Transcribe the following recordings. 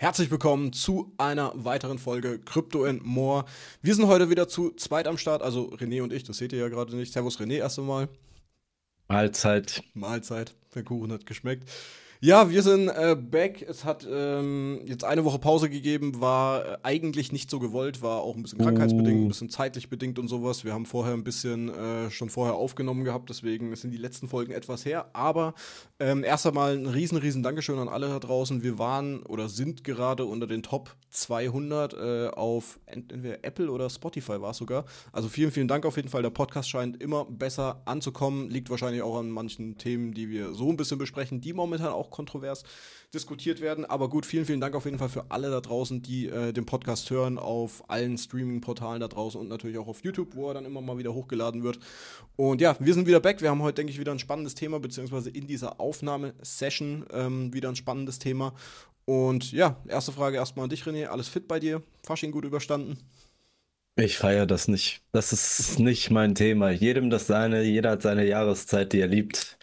Herzlich willkommen zu einer weiteren Folge Crypto and More. Wir sind heute wieder zu zweit am Start, also René und ich, das seht ihr ja gerade nicht. Servus René erst einmal. Mahlzeit. Mahlzeit. Der Kuchen hat geschmeckt. Ja, wir sind äh, back. Es hat ähm, jetzt eine Woche Pause gegeben, war äh, eigentlich nicht so gewollt, war auch ein bisschen krankheitsbedingt, ein bisschen zeitlich bedingt und sowas. Wir haben vorher ein bisschen äh, schon vorher aufgenommen gehabt, deswegen sind die letzten Folgen etwas her. Aber ähm, erst einmal ein riesen, riesen Dankeschön an alle da draußen. Wir waren oder sind gerade unter den Top 200 äh, auf entweder Apple oder Spotify war es sogar. Also vielen, vielen Dank auf jeden Fall. Der Podcast scheint immer besser anzukommen. Liegt wahrscheinlich auch an manchen Themen, die wir so ein bisschen besprechen, die momentan auch kontrovers diskutiert werden. Aber gut, vielen, vielen Dank auf jeden Fall für alle da draußen, die äh, den Podcast hören, auf allen Streaming-Portalen da draußen und natürlich auch auf YouTube, wo er dann immer mal wieder hochgeladen wird. Und ja, wir sind wieder back. Wir haben heute, denke ich, wieder ein spannendes Thema, beziehungsweise in dieser Aufnahmesession ähm, wieder ein spannendes Thema. Und ja, erste Frage erstmal an dich, René. Alles fit bei dir? Fasching gut überstanden? Ich feiere das nicht. Das ist nicht mein Thema. Jedem das seine, jeder hat seine Jahreszeit, die er liebt.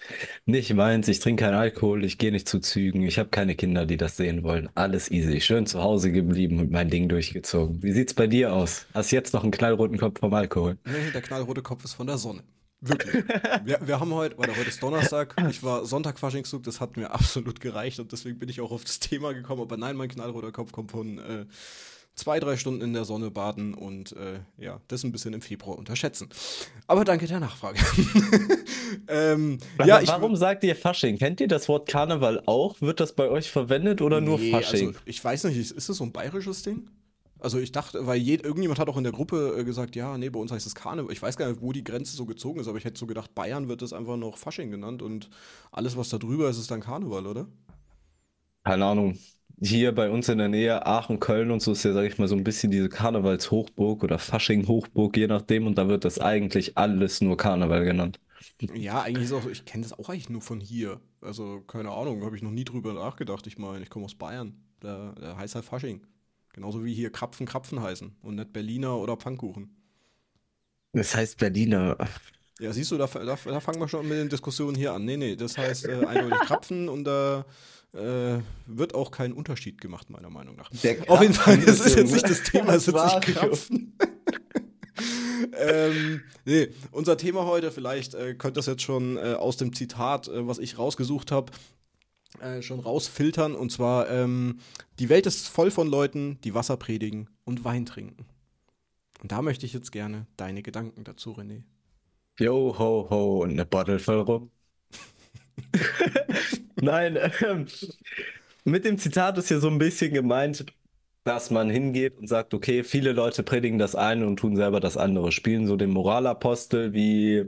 Nicht meins. Ich trinke keinen Alkohol, ich gehe nicht zu Zügen. Ich habe keine Kinder, die das sehen wollen. Alles easy. Schön zu Hause geblieben und mein Ding durchgezogen. Wie sieht's bei dir aus? Hast jetzt noch einen knallroten Kopf vom Alkohol? Nee, der knallrote Kopf ist von der Sonne. Wirklich. wir, wir haben heute, oder heute ist Donnerstag, ich war Sonntag Faschingszug, das hat mir absolut gereicht und deswegen bin ich auch auf das Thema gekommen. Aber nein, mein knallroter Kopf kommt von äh, zwei, drei Stunden in der Sonne baden und äh, ja, das ein bisschen im Februar unterschätzen. Aber danke der Nachfrage. ähm, ja, ich, warum sagt ihr Fasching? Kennt ihr das Wort Karneval auch? Wird das bei euch verwendet oder nee, nur Fasching? Also, ich weiß nicht, ist das so ein bayerisches Ding? Also ich dachte, weil je, irgendjemand hat auch in der Gruppe äh, gesagt, ja, nee, bei uns heißt es Karneval. Ich weiß gar nicht, wo die Grenze so gezogen ist, aber ich hätte so gedacht, Bayern wird das einfach noch Fasching genannt und alles, was da drüber ist, ist dann Karneval, oder? Keine Ahnung hier bei uns in der Nähe, Aachen, Köln und so ist ja, sag ich mal, so ein bisschen diese Karnevalshochburg oder Fasching-Hochburg, je nachdem. Und da wird das eigentlich alles nur Karneval genannt. Ja, eigentlich ist auch, ich kenne das auch eigentlich nur von hier. Also, keine Ahnung, habe ich noch nie drüber nachgedacht. Ich meine, ich komme aus Bayern. Da, da heißt halt Fasching. Genauso wie hier Krapfen Krapfen heißen und nicht Berliner oder Pfannkuchen. Das heißt Berliner. Ja, siehst du, da, da, da fangen wir schon mit den Diskussionen hier an. Nee, nee, das heißt äh, eindeutig Krapfen und da äh, wird auch kein Unterschied gemacht, meiner Meinung nach. Auf jeden Fall, das ist jetzt nicht das Thema, es wird sich Krapfen. ähm, nee, unser Thema heute, vielleicht äh, könnt ihr das jetzt schon äh, aus dem Zitat, äh, was ich rausgesucht habe, äh, schon rausfiltern. Und zwar, ähm, die Welt ist voll von Leuten, die Wasser predigen und Wein trinken. Und da möchte ich jetzt gerne deine Gedanken dazu, René. Yo, ho, ho, und eine Bottle voll rum. Nein, ähm, mit dem Zitat ist ja so ein bisschen gemeint, dass man hingeht und sagt, okay, viele Leute predigen das eine und tun selber das andere, spielen so den Moralapostel wie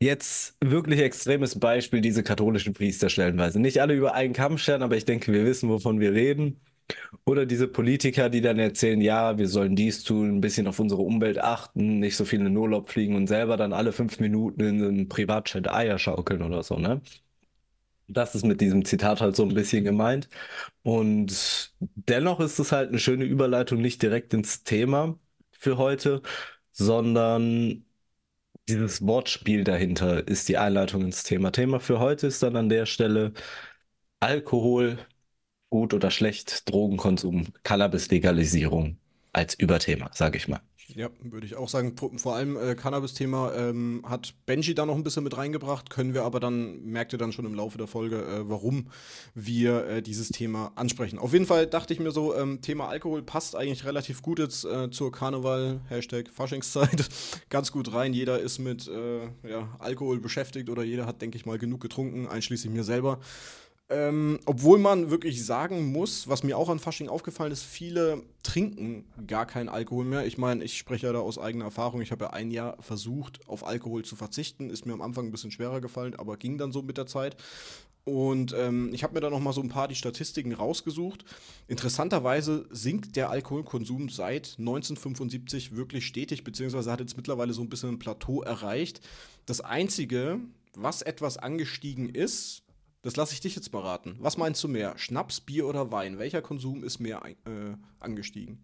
jetzt wirklich extremes Beispiel diese katholischen Priester stellenweise. Nicht alle über einen Kamm scheren, aber ich denke, wir wissen, wovon wir reden. Oder diese Politiker, die dann erzählen, ja, wir sollen dies tun, ein bisschen auf unsere Umwelt achten, nicht so viel in den Urlaub fliegen und selber dann alle fünf Minuten in einem Privatchat Eier schaukeln oder so, ne? Das ist mit diesem Zitat halt so ein bisschen gemeint. Und dennoch ist es halt eine schöne Überleitung, nicht direkt ins Thema für heute, sondern dieses Wortspiel dahinter ist die Einleitung ins Thema. Thema für heute ist dann an der Stelle Alkohol, gut oder schlecht, Drogenkonsum, Cannabis-Legalisierung als Überthema, sage ich mal. Ja, würde ich auch sagen. Vor allem äh, Cannabis-Thema ähm, hat Benji da noch ein bisschen mit reingebracht, können wir aber dann, merkt ihr dann schon im Laufe der Folge, äh, warum wir äh, dieses Thema ansprechen. Auf jeden Fall dachte ich mir so, ähm, Thema Alkohol passt eigentlich relativ gut jetzt äh, zur Karneval, Hashtag Faschingszeit, ganz gut rein. Jeder ist mit äh, ja, Alkohol beschäftigt oder jeder hat, denke ich mal, genug getrunken, einschließlich mir selber. Ähm, obwohl man wirklich sagen muss, was mir auch an Fasching aufgefallen ist, viele trinken gar keinen Alkohol mehr. Ich meine, ich spreche ja da aus eigener Erfahrung. Ich habe ja ein Jahr versucht, auf Alkohol zu verzichten. Ist mir am Anfang ein bisschen schwerer gefallen, aber ging dann so mit der Zeit. Und ähm, ich habe mir da noch mal so ein paar die Statistiken rausgesucht. Interessanterweise sinkt der Alkoholkonsum seit 1975 wirklich stetig, beziehungsweise hat jetzt mittlerweile so ein bisschen ein Plateau erreicht. Das Einzige, was etwas angestiegen ist, das lasse ich dich jetzt mal raten. Was meinst du mehr? Schnaps, Bier oder Wein? Welcher Konsum ist mehr äh, angestiegen?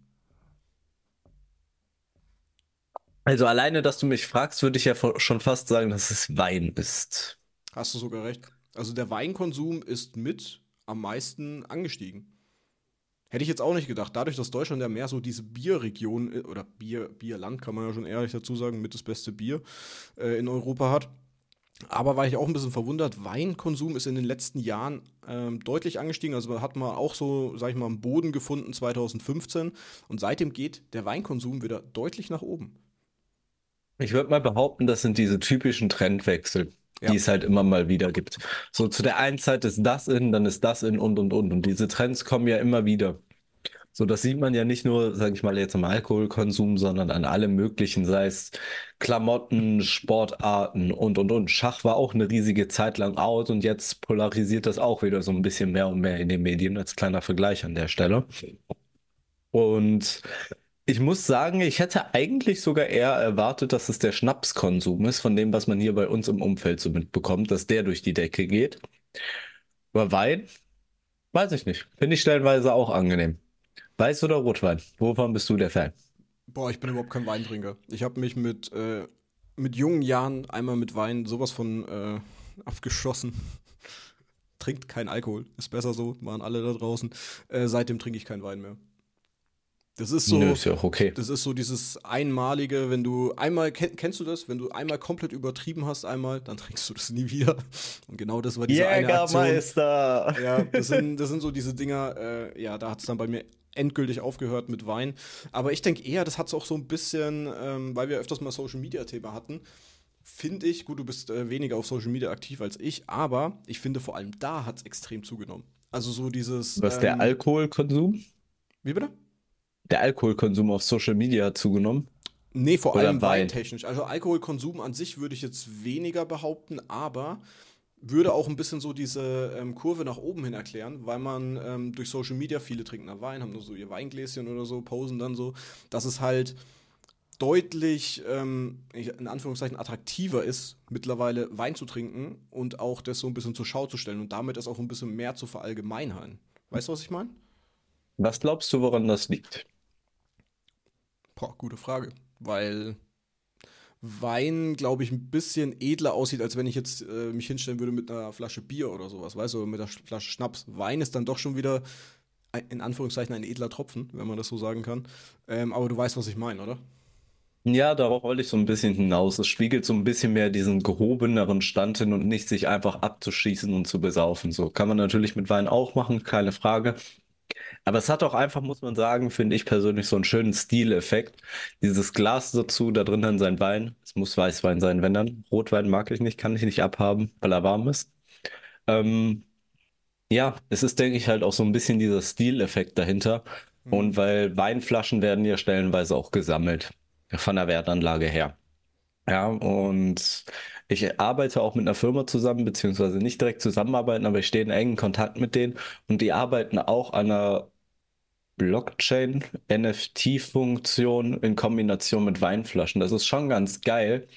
Also alleine, dass du mich fragst, würde ich ja schon fast sagen, dass es Wein ist. Hast du sogar recht. Also der Weinkonsum ist mit am meisten angestiegen. Hätte ich jetzt auch nicht gedacht. Dadurch, dass Deutschland ja mehr so diese Bierregion äh, oder Bier, Bierland, kann man ja schon ehrlich dazu sagen, mit das beste Bier äh, in Europa hat. Aber war ich auch ein bisschen verwundert, Weinkonsum ist in den letzten Jahren ähm, deutlich angestiegen. Also hat man auch so, sag ich mal, einen Boden gefunden 2015 und seitdem geht der Weinkonsum wieder deutlich nach oben. Ich würde mal behaupten, das sind diese typischen Trendwechsel, ja. die es halt immer mal wieder gibt. So zu der einen Zeit ist das in, dann ist das in und und und. Und diese Trends kommen ja immer wieder. So, das sieht man ja nicht nur, sage ich mal, jetzt am Alkoholkonsum, sondern an allem Möglichen, sei es Klamotten, Sportarten und und und. Schach war auch eine riesige Zeit lang out und jetzt polarisiert das auch wieder so ein bisschen mehr und mehr in den Medien als kleiner Vergleich an der Stelle. Und ich muss sagen, ich hätte eigentlich sogar eher erwartet, dass es der Schnapskonsum ist, von dem, was man hier bei uns im Umfeld so mitbekommt, dass der durch die Decke geht. Aber Wein, weiß ich nicht. Finde ich stellenweise auch angenehm. Weiß oder Rotwein? Wovon bist du der Fan? Boah, ich bin überhaupt kein Weintrinker. Ich habe mich mit, äh, mit jungen Jahren einmal mit Wein sowas von äh, abgeschossen. Trinkt kein Alkohol. Ist besser so, waren alle da draußen. Äh, seitdem trinke ich keinen Wein mehr. Das ist so, Nö, ist ja auch okay. das ist so dieses einmalige, wenn du einmal kennst du das, wenn du einmal komplett übertrieben hast, einmal, dann trinkst du das nie wieder. Und genau das war diese Jägermeister. eine Aktion. Ja, das sind, das sind so diese Dinger. Äh, ja, da hat es dann bei mir endgültig aufgehört mit Wein. Aber ich denke eher, das hat es auch so ein bisschen, ähm, weil wir öfters mal Social Media Thema hatten. Finde ich, gut, du bist äh, weniger auf Social Media aktiv als ich, aber ich finde vor allem da hat es extrem zugenommen. Also so dieses. Was ähm, der Alkoholkonsum? Wie bitte? der Alkoholkonsum auf Social Media hat zugenommen? Nee, vor Oder allem Wein. weintechnisch. Also Alkoholkonsum an sich würde ich jetzt weniger behaupten, aber würde auch ein bisschen so diese ähm, Kurve nach oben hin erklären, weil man ähm, durch Social Media, viele trinken da Wein, haben nur so ihr Weingläschen oder so, posen dann so, dass es halt deutlich, ähm, in Anführungszeichen, attraktiver ist, mittlerweile Wein zu trinken und auch das so ein bisschen zur Schau zu stellen und damit ist auch ein bisschen mehr zu verallgemeinern. Weißt du, was ich meine? Was glaubst du, woran das liegt? Boah, gute Frage. Weil Wein, glaube ich, ein bisschen edler aussieht, als wenn ich jetzt äh, mich hinstellen würde mit einer Flasche Bier oder sowas, weißt du, mit einer Flasche Schnaps. Wein ist dann doch schon wieder in Anführungszeichen ein edler Tropfen, wenn man das so sagen kann. Ähm, aber du weißt, was ich meine, oder? Ja, darauf wollte ich so ein bisschen hinaus. Es spiegelt so ein bisschen mehr diesen gehobeneren Stand hin und nicht sich einfach abzuschießen und zu besaufen. So kann man natürlich mit Wein auch machen, keine Frage. Aber es hat auch einfach, muss man sagen, finde ich persönlich so einen schönen Stileffekt. Dieses Glas dazu, da drin dann sein Wein. Es muss Weißwein sein, wenn dann. Rotwein mag ich nicht, kann ich nicht abhaben, weil er warm ist. Ähm, ja, es ist, denke ich, halt auch so ein bisschen dieser Stileffekt dahinter. Mhm. Und weil Weinflaschen werden ja stellenweise auch gesammelt. Von der Wertanlage her. Ja, und ich arbeite auch mit einer Firma zusammen, beziehungsweise nicht direkt zusammenarbeiten, aber ich stehe in engen Kontakt mit denen und die arbeiten auch an einer Blockchain-NFT-Funktion in Kombination mit Weinflaschen. Das ist schon ganz geil.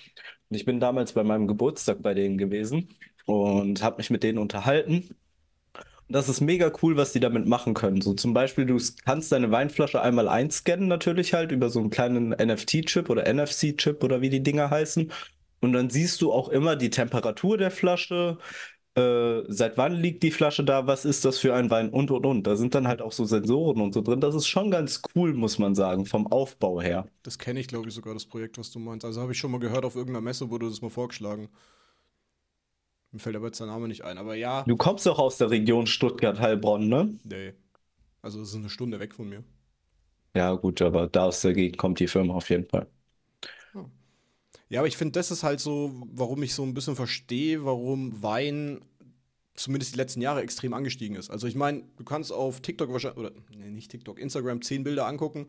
Und ich bin damals bei meinem Geburtstag bei denen gewesen und habe mich mit denen unterhalten. Und das ist mega cool, was die damit machen können. So zum Beispiel, du kannst deine Weinflasche einmal einscannen, natürlich halt über so einen kleinen NFT-Chip oder NFC-Chip oder wie die Dinger heißen. Und dann siehst du auch immer die Temperatur der Flasche, äh, seit wann liegt die Flasche da, was ist das für ein Wein und und und. Da sind dann halt auch so Sensoren und so drin. Das ist schon ganz cool, muss man sagen, vom Aufbau her. Das kenne ich, glaube ich, sogar, das Projekt, was du meinst. Also habe ich schon mal gehört, auf irgendeiner Messe wurde das mal vorgeschlagen. Mir fällt aber jetzt der Name nicht ein, aber ja. Du kommst doch aus der Region Stuttgart-Heilbronn, ne? Nee. Also es ist eine Stunde weg von mir. Ja, gut, aber da aus der Gegend kommt die Firma auf jeden Fall. Ja, aber ich finde, das ist halt so, warum ich so ein bisschen verstehe, warum Wein zumindest die letzten Jahre extrem angestiegen ist. Also ich meine, du kannst auf TikTok wahrscheinlich, oder nee, nicht TikTok, Instagram zehn Bilder angucken.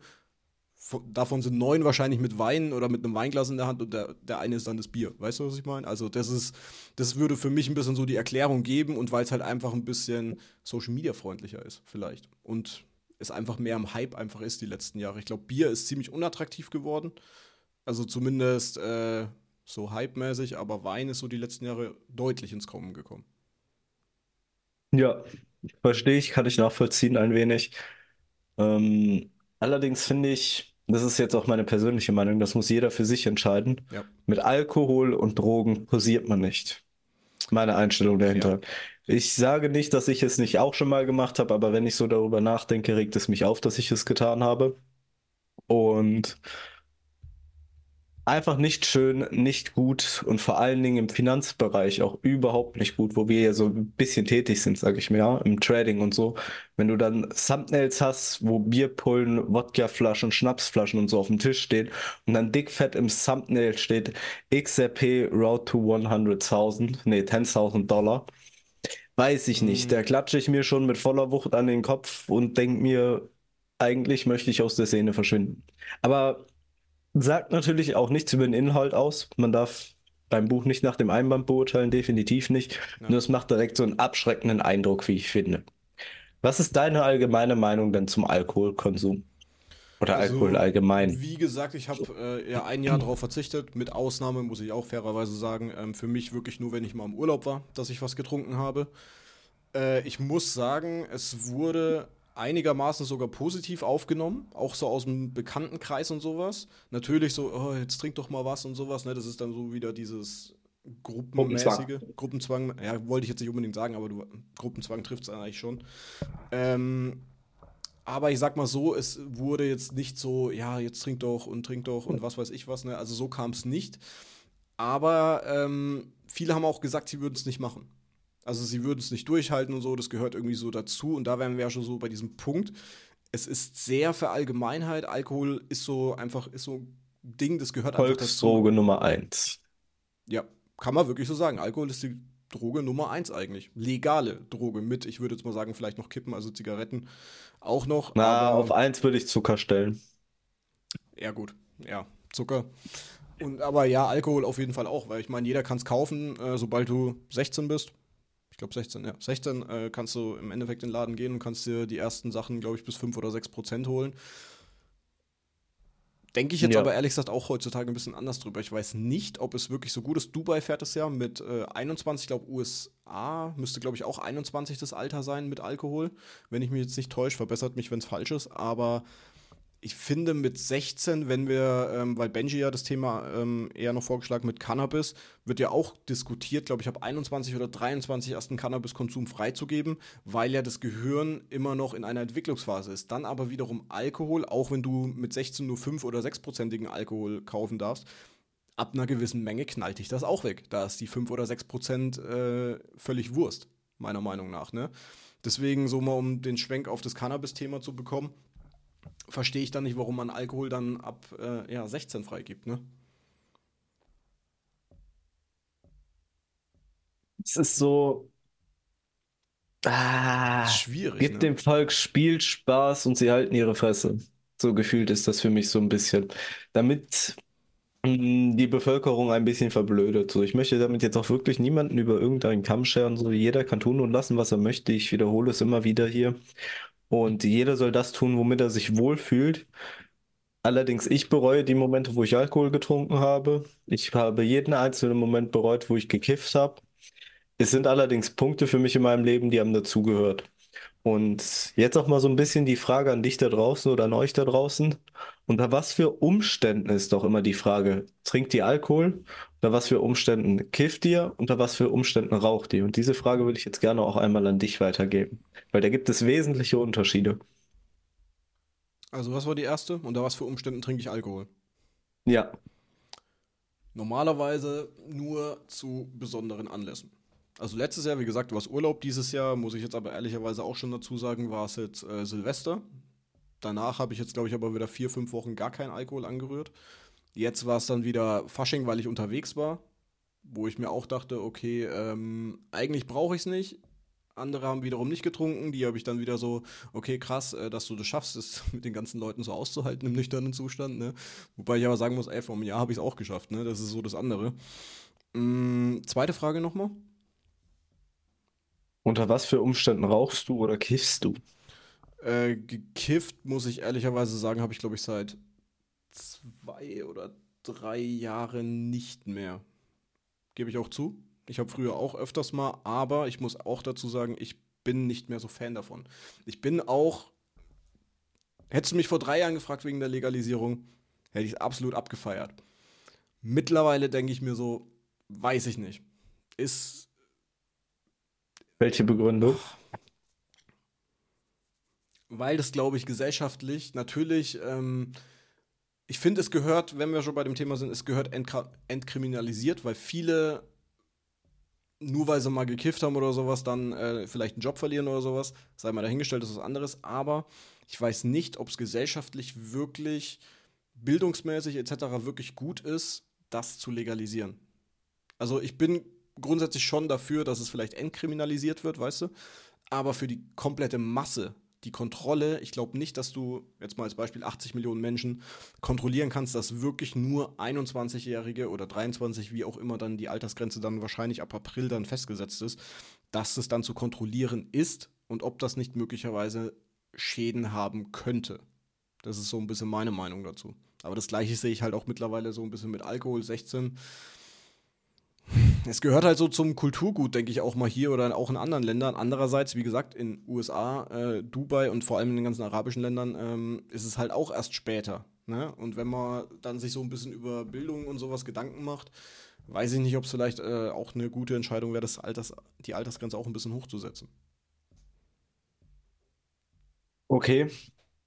Davon sind neun wahrscheinlich mit Wein oder mit einem Weinglas in der Hand und der, der eine ist dann das Bier. Weißt du, was ich meine? Also das ist, das würde für mich ein bisschen so die Erklärung geben und weil es halt einfach ein bisschen Social Media freundlicher ist, vielleicht. Und es einfach mehr am Hype einfach ist die letzten Jahre. Ich glaube, Bier ist ziemlich unattraktiv geworden. Also zumindest äh, so hype-mäßig, aber Wein ist so die letzten Jahre deutlich ins Kommen gekommen. Ja, verstehe ich, kann ich nachvollziehen ein wenig. Ähm, allerdings finde ich, das ist jetzt auch meine persönliche Meinung, das muss jeder für sich entscheiden. Ja. Mit Alkohol und Drogen posiert man nicht. Meine Einstellung dahinter. Ja. Ich sage nicht, dass ich es nicht auch schon mal gemacht habe, aber wenn ich so darüber nachdenke, regt es mich auf, dass ich es getan habe. Und einfach nicht schön, nicht gut und vor allen Dingen im Finanzbereich auch überhaupt nicht gut, wo wir ja so ein bisschen tätig sind, sage ich mir, ja, im Trading und so. Wenn du dann Thumbnails hast, wo Bierpullen, Wodkaflaschen, Schnapsflaschen und so auf dem Tisch stehen und dann dickfett im Thumbnail steht XRP Road to 100.000, nee, 10.000 Dollar. Weiß ich nicht. Da klatsche ich mir schon mit voller Wucht an den Kopf und denke mir, eigentlich möchte ich aus der Szene verschwinden. Aber sagt natürlich auch nichts über den Inhalt aus. Man darf beim Buch nicht nach dem Einband beurteilen, definitiv nicht. Ja. Nur es macht direkt so einen abschreckenden Eindruck, wie ich finde. Was ist deine allgemeine Meinung denn zum Alkoholkonsum? Oder Also, Alkohol allgemein? Wie gesagt, ich habe äh, ja ein Jahr darauf verzichtet. Mit Ausnahme muss ich auch fairerweise sagen, ähm, für mich wirklich nur, wenn ich mal im Urlaub war, dass ich was getrunken habe. Äh, ich muss sagen, es wurde einigermaßen sogar positiv aufgenommen, auch so aus dem Bekanntenkreis und sowas. Natürlich so, oh, jetzt trink doch mal was und sowas. Ne? Das ist dann so wieder dieses gruppenmäßige Gruppenzwang. Ja, wollte ich jetzt nicht unbedingt sagen, aber du, Gruppenzwang trifft es eigentlich schon. Ähm, aber ich sag mal so, es wurde jetzt nicht so, ja, jetzt trink doch und trink doch und was weiß ich was, ne? Also so kam es nicht. Aber ähm, viele haben auch gesagt, sie würden es nicht machen. Also sie würden es nicht durchhalten und so, das gehört irgendwie so dazu. Und da wären wir ja schon so bei diesem Punkt. Es ist sehr Verallgemeinheit. Alkohol ist so einfach, ist so ein Ding, das gehört einfach dazu. Volksdroge Nummer eins. Ja, kann man wirklich so sagen. Alkohol ist die Droge Nummer eins eigentlich. Legale Droge mit, ich würde jetzt mal sagen, vielleicht noch Kippen, also Zigaretten auch noch. Na, auf eins würde ich Zucker stellen. Ja, gut. Ja, Zucker. Und aber ja, Alkohol auf jeden Fall auch, weil ich meine, jeder kann es kaufen, äh, sobald du 16 bist. Ich glaube 16, ja. 16 äh, kannst du im Endeffekt in den Laden gehen und kannst dir die ersten Sachen, glaube ich, bis 5 oder 6 Prozent holen. Denke ich jetzt Ja. aber ehrlich gesagt auch heutzutage ein bisschen anders drüber. Ich weiß nicht, ob es wirklich so gut ist. Dubai fährt es ja mit äh, 21, ich glaube USA müsste, glaube ich, auch 21 das Alter sein mit Alkohol. Wenn ich mich jetzt nicht täusche, verbessert mich, wenn es falsch ist. Aber ich finde mit 16, wenn wir, ähm, weil Benji ja das Thema ähm, eher noch vorgeschlagen mit Cannabis, wird ja auch diskutiert, glaube ich, ab 21 oder 23 erst einen Cannabiskonsum freizugeben, weil ja das Gehirn immer noch in einer Entwicklungsphase ist. Dann aber wiederum Alkohol, auch wenn du mit 16 nur 5 oder 6-prozentigen Alkohol kaufen darfst, ab einer gewissen Menge knallt dich das auch weg. Da ist die 5 oder 6 Prozent äh, völlig Wurst, meiner Meinung nach. Ne? Deswegen, so mal um den Schwenk auf das Cannabis-Thema zu bekommen, verstehe ich dann nicht, warum man Alkohol dann ab äh, ja, 16 freigibt, ne? Es ist so. Ah, Schwierig, gibt ne? dem Volk Spielspaß und sie halten ihre Fresse. So gefühlt ist das für mich so ein bisschen. Damit mh, die Bevölkerung ein bisschen verblödet. So, ich möchte damit jetzt auch wirklich niemanden über irgendeinen Kamm scheren. So, jeder kann tun und lassen, was er möchte. Ich wiederhole es immer wieder hier. Und jeder soll das tun, womit er sich wohlfühlt. Allerdings, ich bereue die Momente, wo ich Alkohol getrunken habe. Ich habe jeden einzelnen Moment bereut, wo ich gekifft habe. Es sind allerdings Punkte für mich in meinem Leben, die haben dazugehört. Und jetzt auch mal so ein bisschen die Frage an dich da draußen oder an euch da draußen. Unter was für Umständen ist doch immer die Frage, trinkt ihr Alkohol? Unter was für Umständen kifft ihr? Unter was für Umständen raucht ihr? Und diese Frage würde ich jetzt gerne auch einmal an dich weitergeben, weil da gibt es wesentliche Unterschiede. Also, was war die erste? Unter was für Umständen trinke ich Alkohol? Ja, Normalerweise nur zu besonderen Anlässen. Also letztes Jahr, wie gesagt, war es Urlaub. Dieses Jahr, muss ich jetzt aber ehrlicherweise auch schon dazu sagen, war es jetzt äh, Silvester. Danach habe ich jetzt, glaube ich, aber wieder vier, fünf Wochen gar keinen Alkohol angerührt. Jetzt war es dann wieder Fasching, weil ich unterwegs war, wo ich mir auch dachte, okay, ähm, eigentlich brauche ich es nicht. Andere haben wiederum nicht getrunken. Die habe ich dann wieder so, okay, krass, äh, dass du das schaffst, es mit den ganzen Leuten so auszuhalten im nüchternen Zustand. Ne? Wobei ich aber sagen muss, ey, vor einem Jahr habe ich es auch geschafft. Ne? Das ist so das andere. Mm, zweite Frage nochmal. unter was für Umständen rauchst du oder kiffst du? Äh, gekifft, muss ich ehrlicherweise sagen, habe ich, glaube ich, seit zwei oder drei Jahren nicht mehr. Gebe ich auch zu. Ich habe früher auch öfters mal, aber ich muss auch dazu sagen, ich bin nicht mehr so Fan davon. Ich bin auch, hättest du mich vor drei Jahren gefragt wegen der Legalisierung, hätte ich es absolut abgefeiert. Mittlerweile denke ich mir so, weiß ich nicht. Ist Welche Begründung? Weil das, glaube ich, gesellschaftlich natürlich, ähm, ich finde, es gehört, wenn wir schon bei dem Thema sind, es gehört entkriminalisiert, weil viele nur weil sie mal gekifft haben oder sowas, dann äh, vielleicht einen Job verlieren oder sowas. Sei mal dahingestellt, das ist was anderes. Aber ich weiß nicht, ob es gesellschaftlich wirklich bildungsmäßig etc. wirklich gut ist, das zu legalisieren. Also ich bin grundsätzlich schon dafür, dass es vielleicht entkriminalisiert wird, weißt du? Aber für die komplette Masse die Kontrolle, ich glaube nicht, dass du jetzt mal als Beispiel 80 Millionen Menschen kontrollieren kannst, dass wirklich nur 21-Jährige oder 23, wie auch immer dann die Altersgrenze dann wahrscheinlich ab April dann festgesetzt ist, dass es dann zu kontrollieren ist und ob das nicht möglicherweise Schäden haben könnte. Das ist so ein bisschen meine Meinung dazu. Aber das gleiche sehe ich halt auch mittlerweile so ein bisschen mit Alkohol 16 es gehört halt so zum Kulturgut, denke ich, auch mal hier oder auch in anderen Ländern. Andererseits, wie gesagt, in USA, äh, Dubai und vor allem in den ganzen arabischen Ländern ähm, ist es halt auch erst später. Ne? Und wenn man dann sich so ein bisschen über Bildung und sowas Gedanken macht, weiß ich nicht, ob es vielleicht äh, auch eine gute Entscheidung wäre, das Alters, die Altersgrenze auch ein bisschen hochzusetzen. Okay,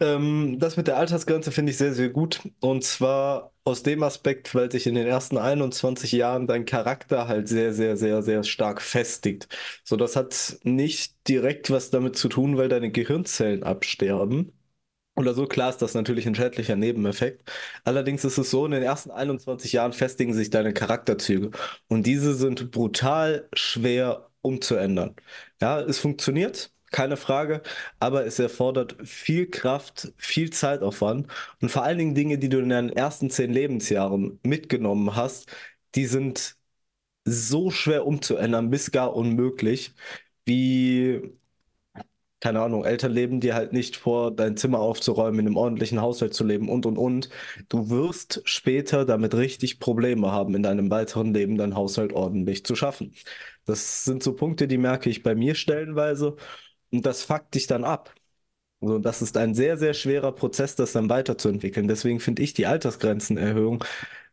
ähm, das mit der Altersgrenze finde ich sehr, sehr gut. Und zwar aus dem Aspekt, weil sich in den ersten 21 Jahren dein Charakter halt sehr, sehr, sehr, sehr stark festigt. So, das hat nicht direkt was damit zu tun, weil deine Gehirnzellen absterben. Oder so, klar ist das natürlich ein schädlicher Nebeneffekt. Allerdings ist es so, in den ersten 21 Jahren festigen sich deine Charakterzüge. Und diese sind brutal schwer umzuändern. Ja, es funktioniert keine Frage, aber es erfordert viel Kraft, viel Zeitaufwand und vor allen Dingen Dinge, die du in deinen ersten zehn Lebensjahren mitgenommen hast, die sind so schwer umzuändern, bis gar unmöglich, wie, keine Ahnung, Eltern leben dir halt nicht vor, dein Zimmer aufzuräumen, in einem ordentlichen Haushalt zu leben und und und. Du wirst später damit richtig Probleme haben, in deinem weiteren Leben dein Haushalt ordentlich zu schaffen. Das sind so Punkte, die merke ich bei mir stellenweise. Und das fuckt dich dann ab. Also das ist ein sehr, sehr schwerer Prozess, das dann weiterzuentwickeln. Deswegen finde ich die Altersgrenzenerhöhung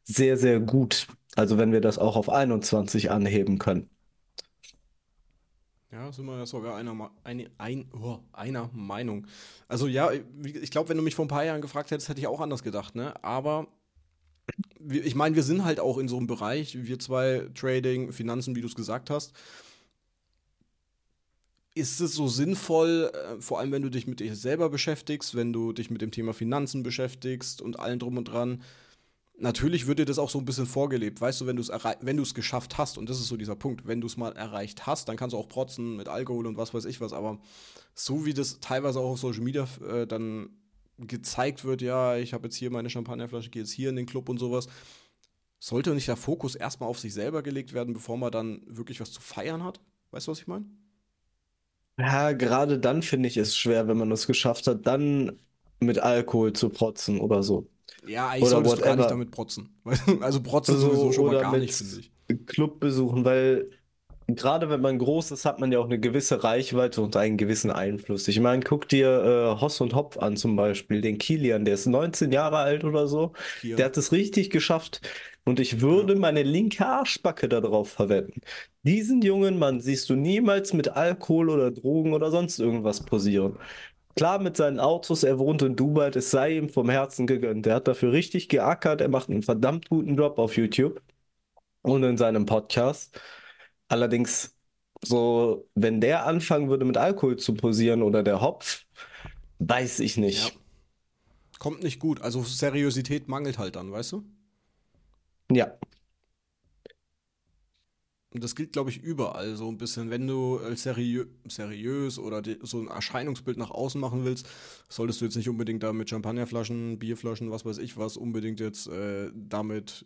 sehr, sehr gut. Also wenn wir das auch auf 21 anheben können. Ja, sind wir ja sogar einer, eine, ein, oh, einer Meinung. Also ja, ich glaube, wenn du mich vor ein paar Jahren gefragt hättest, hätte ich auch anders gedacht, ne? Aber ich meine, wir sind halt auch in so einem Bereich, wir zwei, Trading, Finanzen, wie du es gesagt hast ist es so sinnvoll, äh, vor allem wenn du dich mit dir selber beschäftigst, wenn du dich mit dem Thema Finanzen beschäftigst und allem drum und dran? Natürlich wird dir das auch so ein bisschen vorgelebt, weißt du, wenn du es wenn du es geschafft hast und das ist so dieser Punkt, wenn du es mal erreicht hast, dann kannst du auch protzen mit Alkohol und was weiß ich was, aber so wie das teilweise auch auf Social Media äh, dann gezeigt wird, ja, ich habe jetzt hier meine Champagnerflasche, gehe jetzt hier in den Club und sowas, sollte nicht der Fokus erstmal auf sich selber gelegt werden, bevor man dann wirklich was zu feiern hat? Weißt du, was ich meine? Ja, gerade dann finde ich es schwer, wenn man es geschafft hat, dann mit Alkohol zu protzen oder so. Ja, eigentlich oder solltest du gar nicht damit protzen. Also protzen also, sowieso schon mal gar nicht, finde ich. Club besuchen, weil gerade wenn man groß ist, hat man ja auch eine gewisse Reichweite und einen gewissen Einfluss. Ich meine, guck dir äh, Hoss und Hopf an zum Beispiel, den Kilian, der ist 19 Jahre alt oder so. Hier. Der hat es richtig geschafft. Und ich würde meine linke Arschbacke darauf verwenden. Diesen jungen Mann siehst du niemals mit Alkohol oder Drogen oder sonst irgendwas posieren. Klar, mit seinen Autos, er wohnt in Dubai, es sei ihm vom Herzen gegönnt. Er hat dafür richtig geackert, er macht einen verdammt guten Job auf YouTube und in seinem Podcast. Allerdings, so, wenn der anfangen würde mit Alkohol zu posieren oder der Hopf, weiß ich nicht. Ja. Kommt nicht gut. Also Seriosität mangelt halt dann, weißt du? Ja. Und das gilt, glaube ich, überall so ein bisschen. Wenn du als seriö seriös oder so ein Erscheinungsbild nach außen machen willst, solltest du jetzt nicht unbedingt da mit Champagnerflaschen, Bierflaschen, was weiß ich was, unbedingt jetzt äh, damit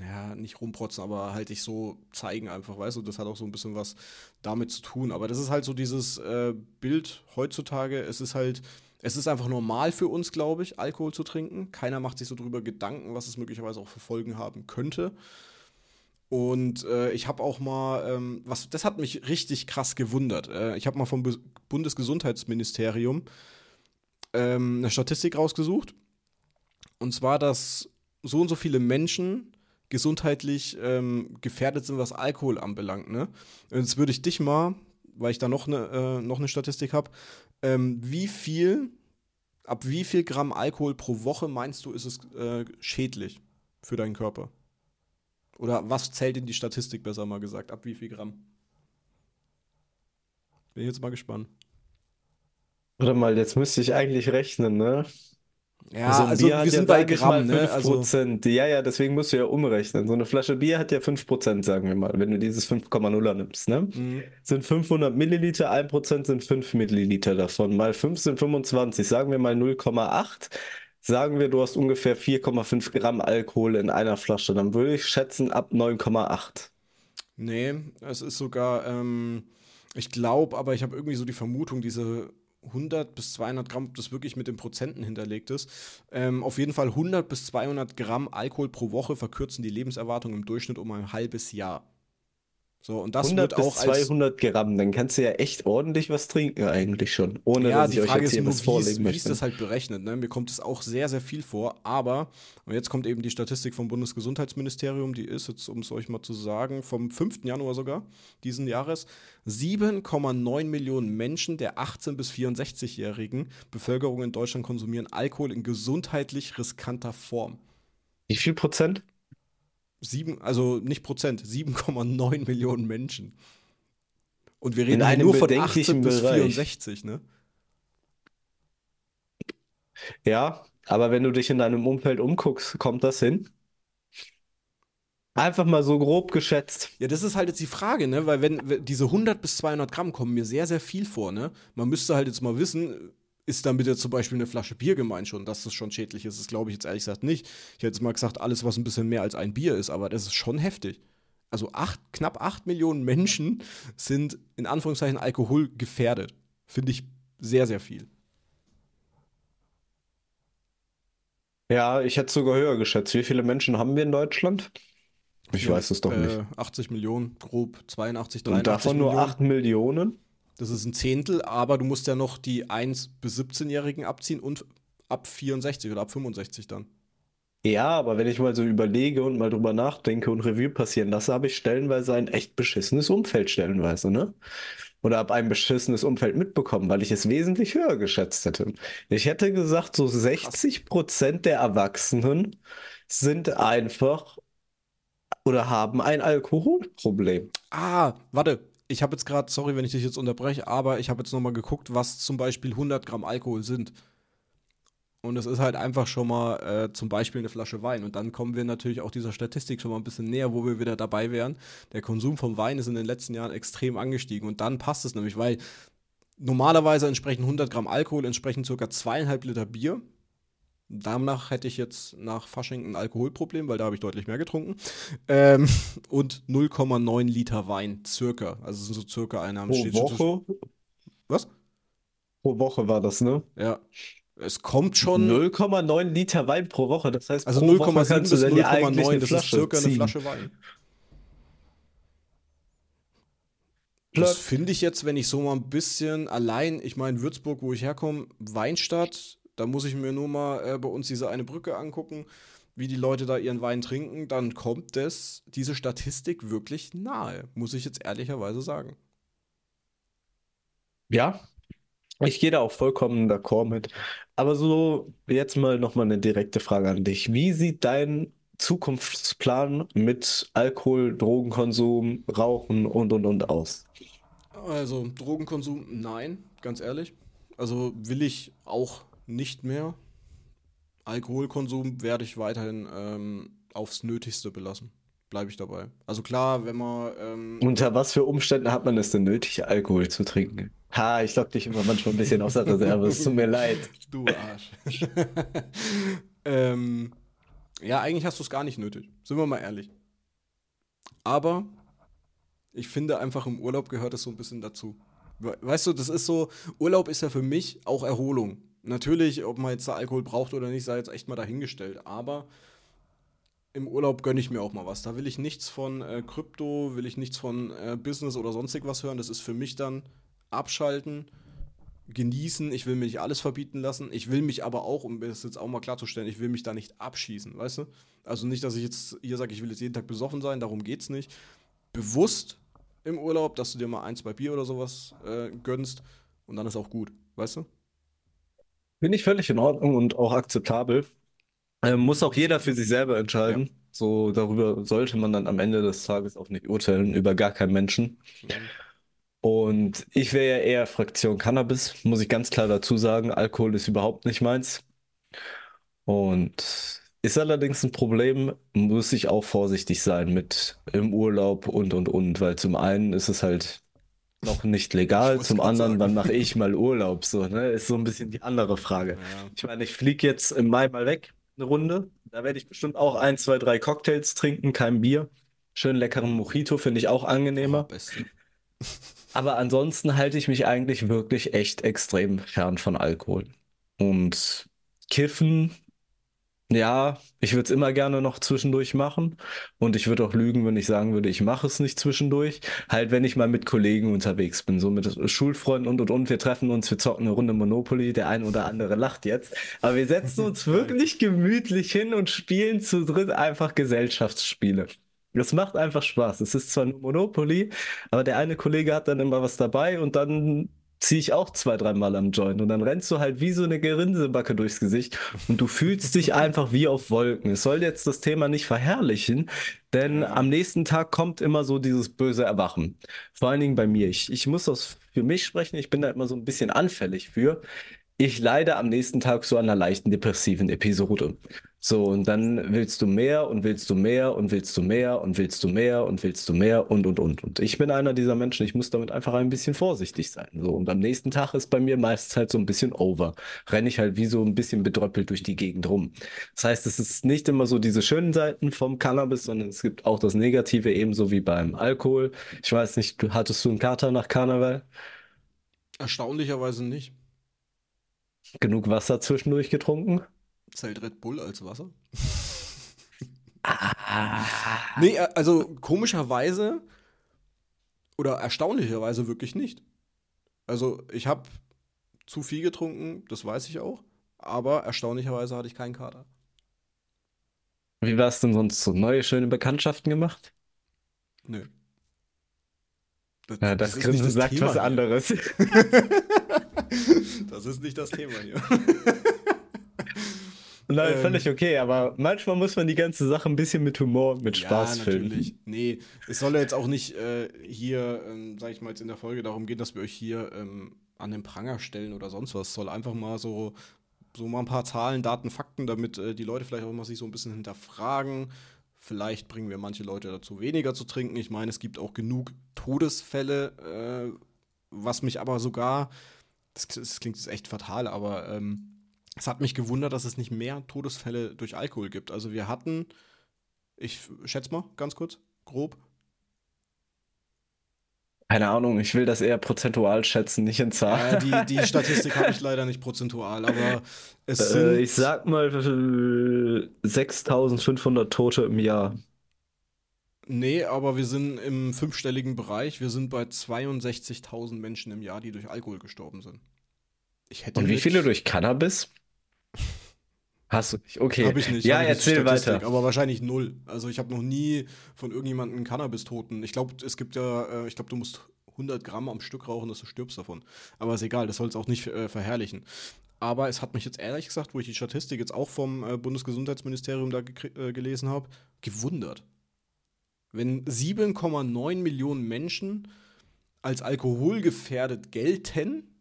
ja, nicht rumprotzen, aber halt dich so zeigen einfach, weißt du, das hat auch so ein bisschen was damit zu tun. Aber das ist halt so dieses äh, Bild heutzutage, es ist halt, es ist einfach normal für uns, glaube ich, Alkohol zu trinken. Keiner macht sich so drüber Gedanken, was es möglicherweise auch für Folgen haben könnte. Und äh, ich habe auch mal, ähm, was, das hat mich richtig krass gewundert. Äh, ich habe mal vom Bundesgesundheitsministerium ähm, eine Statistik rausgesucht. Und zwar, dass so und so viele Menschen gesundheitlich ähm, gefährdet sind, was Alkohol anbelangt. Ne? Jetzt würde ich dich mal weil ich da noch eine, äh, noch eine Statistik habe. Ähm, wie viel, ab wie viel Gramm Alkohol pro Woche meinst du, ist es äh, schädlich für deinen Körper? Oder was zählt in die Statistik, besser mal gesagt? Ab wie viel Gramm? Bin jetzt mal gespannt. Warte mal, jetzt müsste ich eigentlich rechnen, ne? Ja, So also wir ja, sind bei sag ich Gramm, ne? Also, 5%. Ja, ja, deswegen musst du ja umrechnen. So eine Flasche Bier hat ja 5%, sagen wir mal, wenn du dieses 5,0er nimmst, ne? mh, Sind 500 Milliliter, 1% sind 5 Milliliter davon. Mal 5 sind 25, sagen wir mal 0,8. Sagen wir, du hast ungefähr 4,5 Gramm Alkohol in einer Flasche. Dann würde ich schätzen ab 9,8. nee, es ist sogar, ähm, ich glaube, aber ich habe irgendwie so die Vermutung, diese 100 bis 200 Gramm, ob das wirklich mit den Prozenten hinterlegt ist. Ähm, auf jeden Fall 100 bis 200 Gramm Alkohol pro Woche verkürzen die Lebenserwartung im Durchschnitt um ein halbes Jahr. So, und das 100 wird bis auch als 200 Gramm, dann kannst du ja echt ordentlich was trinken eigentlich schon, ohne Ja, dass die ich euch Frage jetzt ist hier was vorlegen wie ist möchte. das halt berechnet. Ne? Mir kommt es auch sehr, sehr viel vor. Aber, und jetzt kommt eben die Statistik vom Bundesgesundheitsministerium, die ist jetzt, um es euch mal zu sagen, vom 5. Januar sogar diesen Jahres. 7,9 Millionen Menschen der 18- bis 64-jährigen Bevölkerung in Deutschland konsumieren Alkohol in gesundheitlich riskanter Form. Wie viel Prozent? Sieben, also nicht Prozent, 7,9 Millionen Menschen. Und wir reden nur von bedenklichen 18 bis Bereich. 64, ne? Ja, aber wenn du dich in deinem Umfeld umguckst, kommt das hin? Einfach mal so grob geschätzt. Ja, das ist halt jetzt die Frage, ne? Weil wenn wenn diese 100 bis 200 Gramm kommen mir sehr, sehr viel vor, ne? Man müsste halt jetzt mal wissen, ist damit jetzt zum Beispiel eine Flasche Bier gemeint schon, dass das schon schädlich ist? Das glaube ich jetzt ehrlich gesagt nicht. Ich hätte jetzt mal gesagt, alles, was ein bisschen mehr als ein Bier ist, aber das ist schon heftig. Also acht, knapp 8 Millionen Menschen sind in Anführungszeichen alkoholgefährdet. Finde ich sehr, sehr viel. Ja, ich hätte es sogar höher geschätzt. Wie viele Menschen haben wir in Deutschland? Ich Ja, weiß es doch nicht. Äh, 80 Millionen, grob 82, Und 83 davon nur Millionen. 8 Millionen? Das ist ein Zehntel, aber du musst ja noch die 1- bis 17-Jährigen abziehen und ab 64 oder ab 65 dann. Ja, aber wenn ich mal so überlege und mal drüber nachdenke und Revue passieren lasse, habe ich stellenweise ein echt beschissenes Umfeld stellenweise, ne? Oder habe ein beschissenes Umfeld mitbekommen, weil ich es wesentlich höher geschätzt hätte. Ich hätte gesagt, so 60 Prozent der Erwachsenen sind einfach oder haben ein Alkoholproblem. Ah, warte. Ich habe jetzt gerade, sorry, wenn ich dich jetzt unterbreche, aber ich habe jetzt noch mal geguckt, was zum Beispiel 100 Gramm Alkohol sind. Und es ist halt einfach schon mal äh, zum Beispiel eine Flasche Wein. Und dann kommen wir natürlich auch dieser Statistik schon mal ein bisschen näher, wo wir wieder dabei wären. Der Konsum von Wein ist in den letzten Jahren extrem angestiegen. Und dann passt es nämlich, weil normalerweise entsprechen 100 Gramm Alkohol entsprechen circa zweieinhalb Liter Bier. Danach hätte ich jetzt nach Fasching ein Alkoholproblem, weil da habe ich deutlich mehr getrunken. Ähm, und 0,9 Liter Wein, circa. Also es sind so circa Einnahmen. Pro Woche? Was? Pro Woche war das, ne? Ja. Es kommt schon. 0,9 Liter Wein pro Woche. Das heißt, Also pro Woche 0,7 kannst du bis dann ja eigentlich 0,9, eine das ist Flasche circa eine ziehen. Flasche Wein. Das finde ich jetzt, wenn ich so mal ein bisschen allein, ich meine, Würzburg, wo ich herkomme, Weinstadt, da muss ich mir nur mal äh, bei uns diese eine Brücke angucken, wie die Leute da ihren Wein trinken, dann kommt das, diese Statistik wirklich nahe, muss ich jetzt ehrlicherweise sagen. Ja, ich gehe da auch vollkommen d'accord mit. Aber so, jetzt mal nochmal eine direkte Frage an dich. Wie sieht dein Zukunftsplan mit Alkohol, Drogenkonsum, Rauchen und und und aus? Also, Drogenkonsum, nein, ganz ehrlich. Also will ich auch nicht mehr. Alkoholkonsum werde ich weiterhin ähm, aufs Nötigste belassen. Bleibe ich dabei. Also klar, wenn man ähm, Unter was für Umständen hat man es denn nötig, Alkohol zu trinken? Ha, ich lock dich immer manchmal ein bisschen aus der Reserve. Es tut mir leid. Du Arsch. ähm, ja, eigentlich hast du es gar nicht nötig. Sind wir mal ehrlich. Aber ich finde einfach im Urlaub gehört es so ein bisschen dazu. We- Weißt du, das ist so, Urlaub ist ja für mich auch Erholung. Natürlich, ob man jetzt da Alkohol braucht oder nicht, sei jetzt echt mal dahingestellt. Aber im Urlaub gönne ich mir auch mal was. Da will ich nichts von äh, Krypto, will ich nichts von äh, Business oder sonstig was hören. Das ist für mich dann abschalten, genießen. Ich will mir nicht alles verbieten lassen. Ich will mich aber auch, um das jetzt auch mal klarzustellen, ich will mich da nicht abschießen, weißt du? Also nicht, dass ich jetzt hier sage, ich will jetzt jeden Tag besoffen sein, darum geht's nicht. Bewusst im Urlaub, dass du dir mal ein, zwei Bier oder sowas äh, gönnst und dann ist auch gut, weißt du? Bin ich völlig in Ordnung und auch akzeptabel. Ähm, muss auch jeder für sich selber entscheiden. Ja. So darüber sollte man dann am Ende des Tages auch nicht urteilen, über gar keinen Menschen. Und ich wäre ja eher Fraktion Cannabis, muss ich ganz klar dazu sagen. Alkohol ist überhaupt nicht meins. Und ist allerdings ein Problem, muss ich auch vorsichtig sein mit im Urlaub und und und, weil zum einen ist es halt noch nicht legal, zum anderen, sagen. wann mache ich mal Urlaub? So, ne? Ist so ein bisschen die andere Frage. Ja. Ich meine, ich fliege jetzt im Mai mal weg, eine Runde. Da werde ich bestimmt auch ein, zwei, drei Cocktails trinken, kein Bier. Schön leckeren Mojito finde ich auch angenehmer. Oh, Aber ansonsten halte ich mich eigentlich wirklich echt extrem fern von Alkohol. Und Kiffen, ja, ich würde es immer gerne noch zwischendurch machen. Und ich würde auch lügen, wenn ich sagen würde, ich mache es nicht zwischendurch. Halt, wenn ich mal mit Kollegen unterwegs bin, so mit Schulfreunden und und und. Wir treffen uns, wir zocken eine Runde Monopoly. Der ein oder andere lacht jetzt. Aber wir setzen uns wirklich gemütlich hin und spielen zu dritt einfach Gesellschaftsspiele. Es macht einfach Spaß. Es ist zwar nur Monopoly, aber der eine Kollege hat dann immer was dabei und dann ziehe ich auch zwei, dreimal am Joint und dann rennst du halt wie so eine Gerinsebacke durchs Gesicht und du fühlst dich einfach wie auf Wolken. Es soll jetzt das Thema nicht verherrlichen, denn am nächsten Tag kommt immer so dieses böse Erwachen. Vor allen Dingen bei mir. Ich, ich muss das für mich sprechen, ich bin da immer so ein bisschen anfällig für. Ich leide am nächsten Tag so an einer leichten depressiven Episode. So, und dann willst du mehr und willst du mehr und willst du mehr und willst du mehr und willst du mehr und und und. Und ich bin einer dieser Menschen, ich muss damit einfach ein bisschen vorsichtig sein. So, und am nächsten Tag ist bei mir meistens halt so ein bisschen over. Renne ich halt wie so ein bisschen bedröppelt durch die Gegend rum. Das heißt, es ist nicht immer so diese schönen Seiten vom Cannabis, sondern es gibt auch das Negative, ebenso wie beim Alkohol. Ich weiß nicht, hattest du einen Kater nach Karneval? Erstaunlicherweise nicht. Genug Wasser zwischendurch getrunken? Zählt Red Bull als Wasser? Ah. nee, äh, also komischerweise oder erstaunlicherweise wirklich nicht. Also ich habe zu viel getrunken, das weiß ich auch, aber erstaunlicherweise hatte ich keinen Kater. Wie war es denn sonst so? Neue schöne Bekanntschaften gemacht? Nö. Das, ja, das, das Grinsen sagt Thema was anderes. das ist nicht das Thema hier. Nein, ähm, völlig okay, aber manchmal muss man die ganze Sache ein bisschen mit Humor, mit Spaß ja, natürlich. filmen. Nee, es soll jetzt auch nicht äh, hier, ähm, sag ich mal, jetzt in der Folge darum gehen, dass wir euch hier ähm, an den Pranger stellen oder sonst was. Es soll einfach mal so, so mal ein paar Zahlen, Daten, Fakten, damit äh, die Leute vielleicht auch mal sich so ein bisschen hinterfragen. Vielleicht bringen wir manche Leute dazu, weniger zu trinken. Ich meine, es gibt auch genug Todesfälle, äh, was mich aber sogar, das, das klingt jetzt echt fatal, aber ähm, es hat mich gewundert, dass es nicht mehr Todesfälle durch Alkohol gibt. Also wir hatten, ich schätze mal ganz kurz, grob. Keine Ahnung, ich will das eher prozentual schätzen, nicht in Zahlen. Ja, die, die Statistik habe ich leider nicht prozentual, aber es äh, sind. Ich sag mal 6500 Tote im Jahr. Nee, aber wir sind im fünfstelligen Bereich. Wir sind bei 62.000 Menschen im Jahr, die durch Alkohol gestorben sind. Und wie viele durch Cannabis? Hast du nicht? Okay. Habe ich nicht. Ja, erzähl weiter. Aber wahrscheinlich null. Also ich habe noch nie von irgendjemandem Cannabis-Toten. Ich glaube, es gibt ja, äh, ich glaube, du musst 100 Gramm am Stück rauchen, dass du stirbst davon. Aber ist egal, das soll es auch nicht äh, verherrlichen. Aber es hat mich jetzt ehrlich gesagt, wo ich die Statistik jetzt auch vom äh, Bundesgesundheitsministerium da äh, gelesen habe, gewundert. Wenn 7,9 Millionen Menschen als alkoholgefährdet gelten,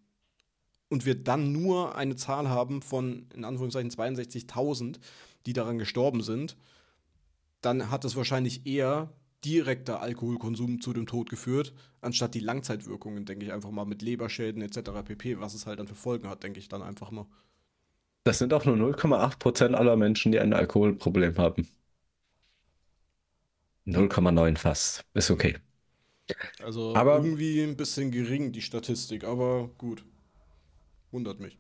und wir dann nur eine Zahl haben von, in Anführungszeichen, 62.000, die daran gestorben sind, dann hat es wahrscheinlich eher direkter Alkoholkonsum zu dem Tod geführt, anstatt die Langzeitwirkungen, denke ich einfach mal, mit Leberschäden etc. pp., was es halt dann für Folgen hat, denke ich dann einfach mal. Das sind auch nur 0,8% aller Menschen, die ein Alkoholproblem haben. 0,9 fast. Ist okay. Also aber irgendwie ein bisschen gering, die Statistik, aber gut. Wundert mich.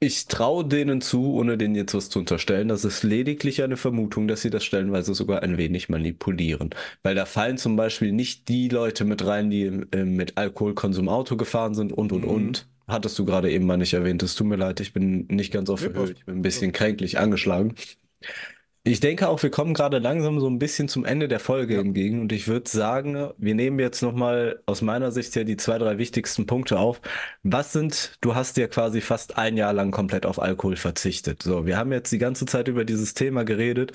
Ich traue denen zu, ohne denen jetzt was zu unterstellen, das ist lediglich eine Vermutung, dass sie das stellenweise sogar ein wenig manipulieren. Weil da fallen zum Beispiel nicht die Leute mit rein, die äh, mit Alkoholkonsum Auto gefahren sind und und mhm. und. Hattest du gerade eben mal nicht erwähnt. Es tut mir leid, ich bin nicht ganz auf Höhe. Ich bin ein bisschen kränklich angeschlagen. Ich denke auch, wir kommen gerade langsam so ein bisschen zum Ende der Folge ja. entgegen und ich würde sagen, wir nehmen jetzt nochmal aus meiner Sicht ja die zwei, drei wichtigsten Punkte auf. Was sind, du hast ja quasi fast ein Jahr lang komplett auf Alkohol verzichtet. So, wir haben jetzt die ganze Zeit über dieses Thema geredet.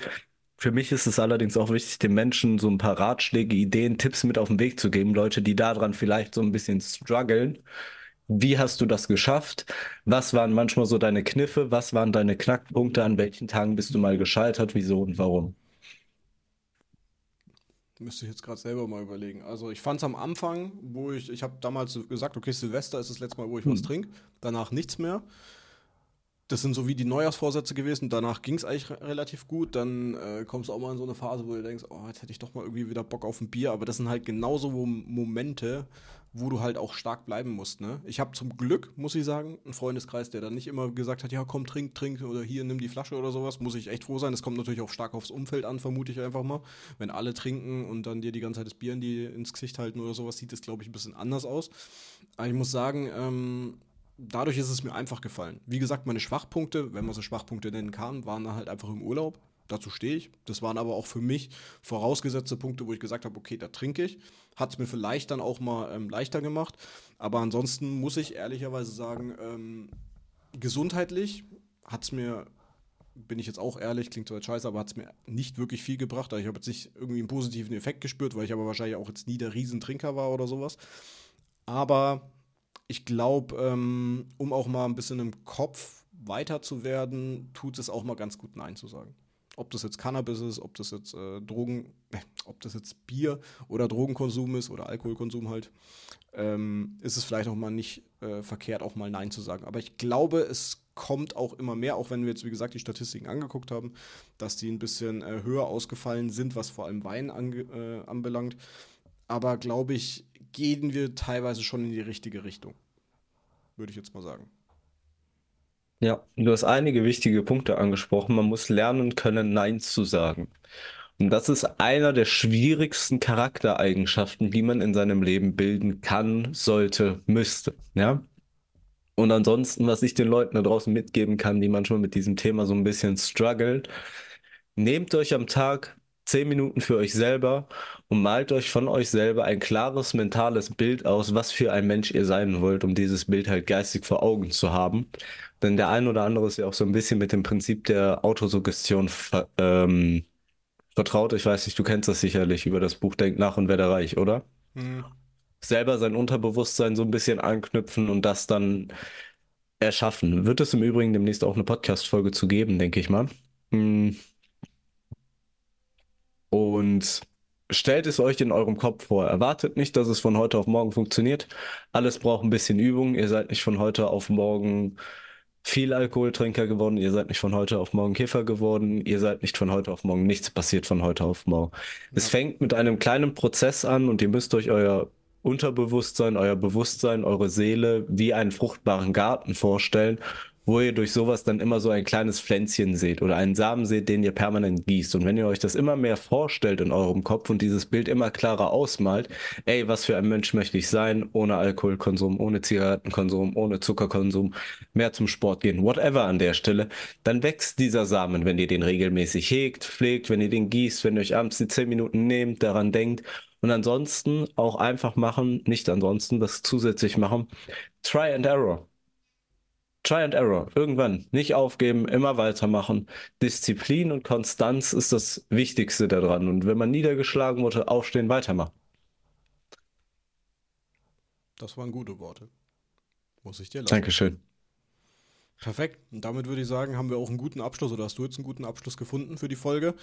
Für mich ist es allerdings auch wichtig, den Menschen so ein paar Ratschläge, Ideen, Tipps mit auf den Weg zu geben. Leute, die daran vielleicht so ein bisschen strugglen wie hast du das geschafft? Was waren manchmal so deine Kniffe? Was waren deine Knackpunkte? An welchen Tagen bist du mal gescheitert? Wieso und warum? Müsste ich jetzt gerade selber mal überlegen. Also ich fand es am Anfang, wo ich, ich habe damals gesagt, okay, Silvester ist das letzte Mal, wo ich hm. was trinke. Danach nichts mehr. Das sind so wie die Neujahrsvorsätze gewesen. Danach ging es eigentlich relativ gut. Dann äh, kommst du auch mal in so eine Phase, wo du denkst, oh, jetzt hätte ich doch mal irgendwie wieder Bock auf ein Bier. Aber das sind halt genauso Momente, wo du halt auch stark bleiben musst. Ne? Ich habe zum Glück, muss ich sagen, einen Freundeskreis, der dann nicht immer gesagt hat, ja komm, trink, trink oder hier, nimm die Flasche oder sowas. Muss ich echt froh sein. Das kommt natürlich auch stark aufs Umfeld an, vermute ich einfach mal. Wenn alle trinken und dann dir die ganze Zeit das Bier in die, ins Gesicht halten oder sowas, sieht das, glaube ich, ein bisschen anders aus. Aber ich muss sagen, ähm, dadurch ist es mir einfach gefallen. Wie gesagt, meine Schwachpunkte, wenn man so Schwachpunkte nennen kann, waren dann halt einfach im Urlaub. Dazu stehe ich. Das waren aber auch für mich vorausgesetzte Punkte, wo ich gesagt habe, okay, da trinke ich. Hat es mir vielleicht dann auch mal ähm, leichter gemacht. Aber ansonsten muss ich ehrlicherweise sagen, ähm, gesundheitlich hat es mir, bin ich jetzt auch ehrlich, klingt zwar scheiße, aber hat es mir nicht wirklich viel gebracht. Also ich habe jetzt nicht irgendwie einen positiven Effekt gespürt, weil ich aber wahrscheinlich auch jetzt nie der Riesentrinker war oder sowas. Aber ich glaube, ähm, um auch mal ein bisschen im Kopf weiter zu werden, tut es auch mal ganz gut Nein zu sagen ob das jetzt Cannabis ist, ob das jetzt äh, Drogen, äh, ob das jetzt Bier oder Drogenkonsum ist oder Alkoholkonsum halt, ähm, ist es vielleicht auch mal nicht äh, verkehrt, auch mal Nein zu sagen. Aber ich glaube, es kommt auch immer mehr, auch wenn wir jetzt, wie gesagt, die Statistiken angeguckt haben, dass die ein bisschen äh, höher ausgefallen sind, was vor allem Wein äh, anbelangt. Aber glaube ich, gehen wir teilweise schon in die richtige Richtung. Würde ich jetzt mal sagen. Ja, du hast einige wichtige Punkte angesprochen. Man muss lernen können, Nein zu sagen. Und das ist einer der schwierigsten Charaktereigenschaften, die man in seinem Leben bilden kann, sollte, müsste. Ja. Und ansonsten, was ich den Leuten da draußen mitgeben kann, die manchmal mit diesem Thema so ein bisschen strugglen, nehmt euch am Tag zehn Minuten für euch selber und malt euch von euch selber ein klares mentales Bild aus, was für ein Mensch ihr sein wollt, um dieses Bild halt geistig vor Augen zu haben. Denn der ein oder andere ist ja auch so ein bisschen mit dem Prinzip der Autosuggestion ver ähm, vertraut. Ich weiß nicht, du kennst das sicherlich über das Buch Denk nach und werde reich, oder? Mhm. Selber sein Unterbewusstsein so ein bisschen anknüpfen und das dann erschaffen. Wird es im Übrigen demnächst auch eine Podcast-Folge zu geben, denke ich mal. Mhm. Und stellt es euch in eurem Kopf vor. Erwartet nicht, dass es von heute auf morgen funktioniert. Alles braucht ein bisschen Übung. Ihr seid nicht von heute auf morgen viel Alkoholtrinker geworden, ihr seid nicht von heute auf morgen Kiffer geworden, ihr seid nicht von heute auf morgen, nichts passiert von heute auf morgen. Ja. Es fängt mit einem kleinen Prozess an und ihr müsst euch euer Unterbewusstsein, euer Bewusstsein, eure Seele wie einen fruchtbaren Garten vorstellen wo ihr durch sowas dann immer so ein kleines Pflänzchen seht oder einen Samen seht, den ihr permanent gießt. Und wenn ihr euch das immer mehr vorstellt in eurem Kopf und dieses Bild immer klarer ausmalt, ey, was für ein Mensch möchte ich sein, ohne Alkoholkonsum, ohne Zigarettenkonsum, ohne Zuckerkonsum, mehr zum Sport gehen, whatever an der Stelle, dann wächst dieser Samen, wenn ihr den regelmäßig hegt, pflegt, wenn ihr den gießt, wenn ihr euch abends die 10 Minuten nehmt, daran denkt. Und ansonsten auch einfach machen, nicht ansonsten, das zusätzlich machen, Try and Error. Try and Error. Irgendwann nicht aufgeben, immer weitermachen. Disziplin und Konstanz ist das Wichtigste daran. Und wenn man niedergeschlagen wurde, aufstehen, weitermachen. Das waren gute Worte. Muss ich dir lassen. Dankeschön. Perfekt. Und damit würde ich sagen, haben wir auch einen guten Abschluss oder hast du jetzt einen guten Abschluss gefunden für die Folge?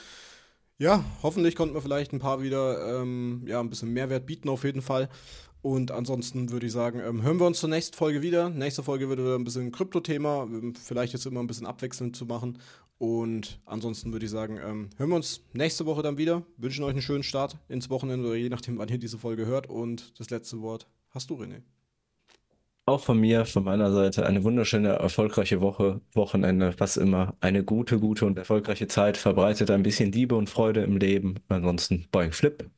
Ja, hoffentlich konnten wir vielleicht ein paar wieder ähm, ja, ein bisschen Mehrwert bieten auf jeden Fall. Und ansonsten würde ich sagen, ähm, hören wir uns zur nächsten Folge wieder. Nächste Folge wird wieder ein bisschen Krypto-Thema, ähm, vielleicht jetzt immer ein bisschen abwechselnd zu machen. Und ansonsten würde ich sagen, ähm, hören wir uns nächste Woche dann wieder. Wünschen euch einen schönen Start ins Wochenende oder je nachdem, wann ihr diese Folge hört. Und das letzte Wort hast du, René. Auch von mir, von meiner Seite, eine wunderschöne, erfolgreiche Woche, Wochenende, was immer. Eine gute, gute und erfolgreiche Zeit. Verbreitet ein bisschen Liebe und Freude im Leben. Ansonsten Boing Flip.